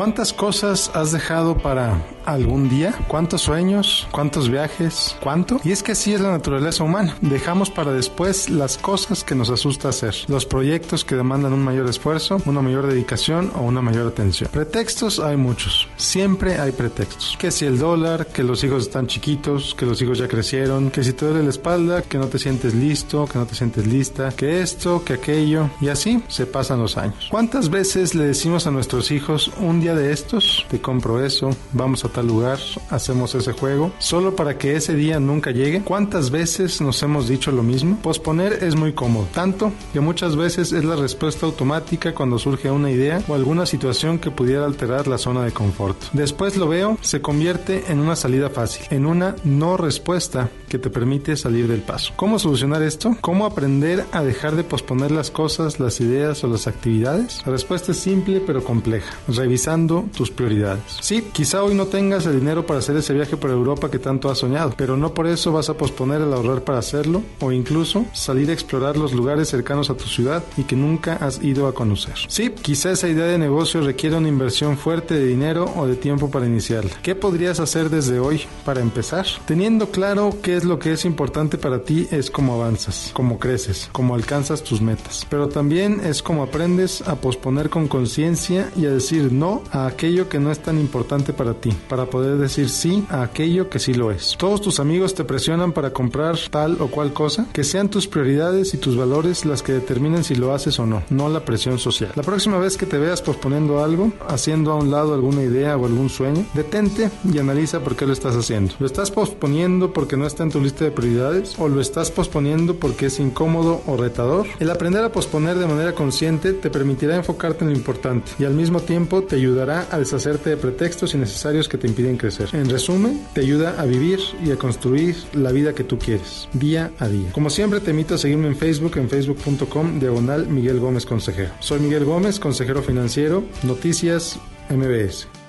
¿Cuántas cosas has dejado para algún día? ¿Cuántos sueños? ¿Cuántos viajes? ¿Cuánto? Y es que así es la naturaleza humana. Dejamos para después las cosas que nos asusta hacer, los proyectos que demandan un mayor esfuerzo, una mayor dedicación o una mayor atención. Pretextos hay muchos. Siempre hay pretextos. Que si el dólar, que los hijos están chiquitos, que los hijos ya crecieron, que si te duele la espalda, que no te sientes listo, que no te sientes lista, que esto, que aquello. Y así se pasan los años. ¿Cuántas veces le decimos a nuestros hijos un día de estos, te compro eso, vamos a tal lugar, hacemos ese juego, solo para que ese día nunca llegue. ¿Cuántas veces nos hemos dicho lo mismo? Posponer es muy cómodo, tanto que muchas veces es la respuesta automática cuando surge una idea o alguna situación que pudiera alterar la zona de confort. Después lo veo, se convierte en una salida fácil, en una no respuesta que te permite salir del paso. ¿Cómo solucionar esto? ¿Cómo aprender a dejar de posponer las cosas, las ideas o las actividades? La respuesta es simple pero compleja, revisando tus prioridades. Sí, quizá hoy no tengas el dinero para hacer ese viaje por Europa que tanto has soñado, pero no por eso vas a posponer el ahorrar para hacerlo o incluso salir a explorar los lugares cercanos a tu ciudad y que nunca has ido a conocer. Sí, quizá esa idea de negocio requiere una inversión fuerte de dinero o de tiempo para iniciarla. ¿Qué podrías hacer desde hoy para empezar? Teniendo claro qué es lo que es importante para ti es cómo avanzas, cómo creces, cómo alcanzas tus metas, pero también es cómo aprendes a posponer con conciencia y a decir no a aquello que no es tan importante para ti, para poder decir sí a aquello que sí lo es. Todos tus amigos te presionan para comprar tal o cual cosa, que sean tus prioridades y tus valores las que determinen si lo haces o no, no la presión social. La próxima vez que te veas posponiendo algo, haciendo a un lado alguna idea o algún sueño, detente y analiza por qué lo estás haciendo. ¿Lo estás posponiendo porque no está en tu lista de prioridades o lo estás posponiendo porque es incómodo o retador? El aprender a posponer de manera consciente te permitirá enfocarte en lo importante y al mismo tiempo te ayudará a deshacerte de pretextos innecesarios que te impiden crecer. En resumen, te ayuda a vivir y a construir la vida que tú quieres, día a día. Como siempre, te invito a seguirme en Facebook, en facebook.com, diagonal Miguel Gómez Consejero. Soy Miguel Gómez, consejero financiero, Noticias MBS.